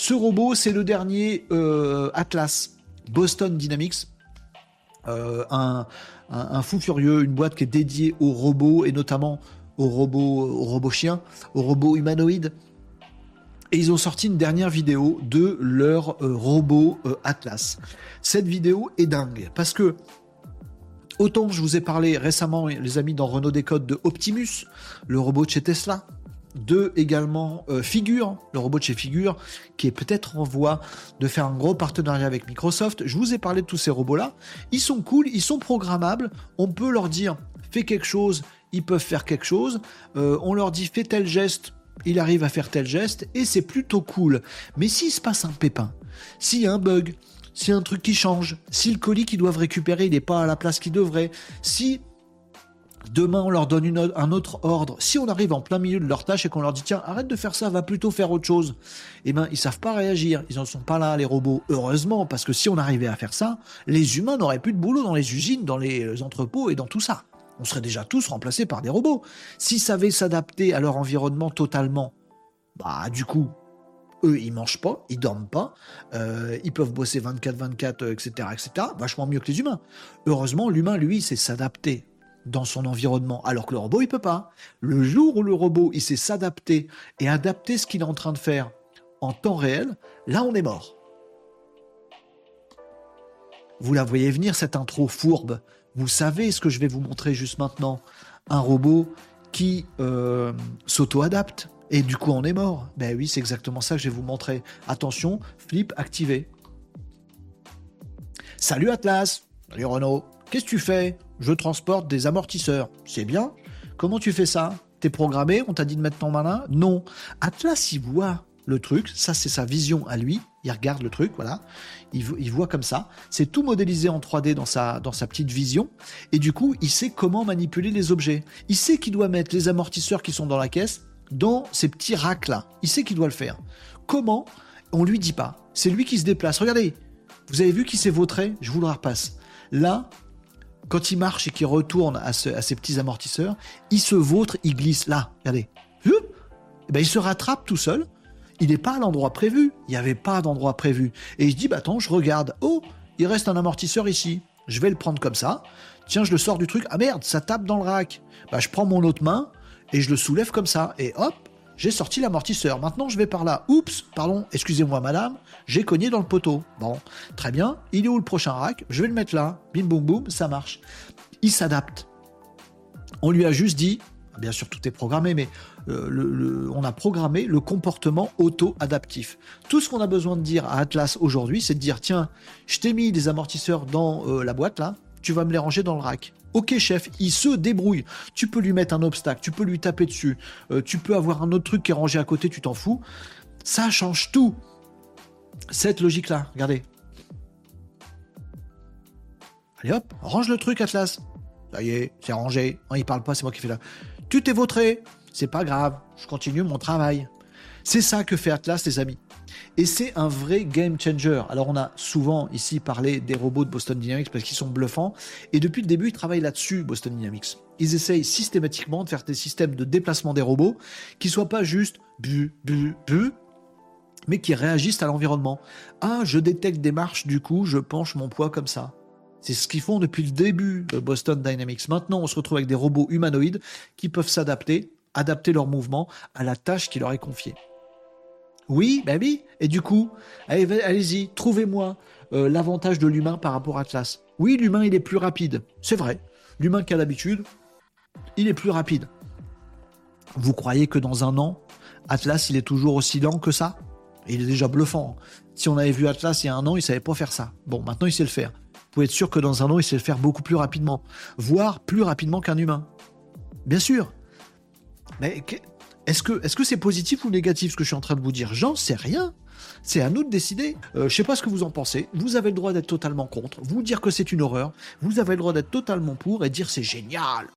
Ce robot, c'est le dernier euh, Atlas Boston Dynamics. Euh, un, fou furieux, une boîte qui est dédiée aux robots et notamment aux robots, aux robots chiens, aux robots humanoïdes. Et ils ont sorti une dernière vidéo de leur euh, robot Atlas. Cette vidéo est dingue parce que autant je vous ai parlé récemment, les amis, dans Renault Décode de Optimus, le robot de chez Tesla, de également euh, Figure, le robot de chez Figure, qui est peut-être en voie de faire un gros partenariat avec Microsoft. Je vous ai parlé de tous ces robots-là. Ils sont cool, ils sont programmables. On peut leur dire fais quelque chose, ils peuvent faire quelque chose. Euh, on leur dit fais tel geste, il arrive à faire tel geste, et c'est plutôt cool. Mais s'il se passe un pépin, s'il y a un bug, s'il y a un truc qui change, si le colis qu'ils doivent récupérer, il n'est pas à la place qu'il devrait, si Demain, on leur donne un autre ordre. Si on arrive en plein milieu de leur tâche et qu'on leur dit tiens, arrête de faire ça, va plutôt faire autre chose, eh ben ils savent pas réagir. Ils en sont pas là, les robots. Heureusement, parce que si on arrivait à faire ça, les humains n'auraient plus de boulot dans les usines, dans les euh, entrepôts et dans tout ça. On serait déjà tous remplacés par des robots. S'ils savaient s'adapter à leur environnement totalement, bah du coup, eux, ils mangent pas, ils dorment pas, euh, ils peuvent bosser 24-24, etc., etc. Vachement mieux que les humains. Heureusement, l'humain, lui, sait s'adapter dans son environnement, alors que le robot, il peut pas. Le jour où le robot, il sait s'adapter et adapter ce qu'il est en train de faire en temps réel, là, on est mort. Vous la voyez venir, cette intro fourbe. Vous savez ce que je vais vous montrer juste maintenant. Un robot qui euh, s'auto-adapte. Et du coup, on est mort. Ben oui, c'est exactement ça que je vais vous montrer. Attention, flip activé. Salut Atlas. Salut Renault. Qu'est-ce que tu fais? Je transporte des amortisseurs. C'est bien. Comment tu fais ça? T'es programmé On t'a dit de mettre ton malin? Non. Atlas, il voit le truc. Ça, c'est sa vision à lui. Il regarde le truc, voilà. Il, voit comme ça. C'est tout modélisé en 3D dans sa, dans sa petite vision. Et du coup, il sait comment manipuler les objets. Il sait qu'il doit mettre les amortisseurs qui sont dans la caisse dans ces petits racks-là. Il sait qu'il doit le faire. Comment? On lui dit pas. C'est lui qui se déplace. Regardez. Vous avez vu qu'il s'est vautré? Je vous le repasse. Là, quand il marche et qu'il retourne à, ces petits amortisseurs, il se vautre, il glisse là, regardez. Et eh ben, il se rattrape tout seul. Il n'est pas à l'endroit prévu. Il n'y avait pas d'endroit prévu. Et il se dit, bah attends, je regarde. Oh, il reste un amortisseur ici. Je vais le prendre comme ça. Tiens, je le sors du truc. Ah merde, ça tape dans le rack. Bah, je prends mon autre main et je le soulève comme ça. Et hop, j'ai sorti l'amortisseur. Maintenant, je vais par là. Oups, pardon, excusez-moi, madame, j'ai cogné dans le poteau. Bon, très bien. Il est où le prochain rack? Je vais le mettre là. Bim, boum, boum, ça marche. Il s'adapte. On lui a juste dit, bien sûr, tout est programmé, mais euh, on a programmé le comportement auto-adaptif. Tout ce qu'on a besoin de dire à Atlas aujourd'hui, c'est de dire tiens, je t'ai mis des amortisseurs dans euh, la boîte là, tu vas me les ranger dans le rack. Ok chef, il se débrouille. Tu peux lui mettre un obstacle, tu peux lui taper dessus, euh, tu peux avoir un autre truc qui est rangé à côté, tu t'en fous. Ça change tout. Cette logique-là, regardez. Allez hop, range le truc Atlas. Ça y est, c'est rangé. Non, il parle pas, c'est moi qui fais là. Tu t'es vautré. C'est pas grave, je continue mon travail. C'est ça que fait Atlas, les amis. Et c'est un vrai game changer. Alors on a souvent ici parlé des robots de Boston Dynamics parce qu'ils sont bluffants. Et depuis le début, ils travaillent là-dessus, Boston Dynamics. Ils essayent systématiquement de faire des systèmes de déplacement des robots qui soient pas juste bu, bu, bu, mais qui réagissent à l'environnement. Ah, je détecte des marches, du coup, je penche mon poids comme ça. C'est ce qu'ils font depuis le début de Boston Dynamics. Maintenant, on se retrouve avec des robots humanoïdes qui peuvent s'adapter, adapter leur mouvement à la tâche qui leur est confiée. Oui, bah oui. Et du coup, allez-y, trouvez-moi euh, l'avantage de l'humain par rapport à Atlas. Oui, l'humain, il est plus rapide. C'est vrai. L'humain qui a l'habitude, il est plus rapide. Vous croyez que dans un an, Atlas, il est toujours aussi lent que ça? Il est déjà bluffant. Si on avait vu Atlas il y a un an, il savait pas faire ça. Bon, maintenant, il sait le faire. Vous pouvez être sûr que dans un an, il sait le faire beaucoup plus rapidement. Voire plus rapidement qu'un humain. Bien sûr. Mais est-ce que c'est -ce positif ou négatif ce que je suis en train de vous dire? J'en sais rien. C'est à nous de décider. Euh, je sais pas ce que vous en pensez. Vous avez le droit d'être totalement contre, vous dire que c'est une horreur. Vous avez le droit d'être totalement pour et dire c'est génial.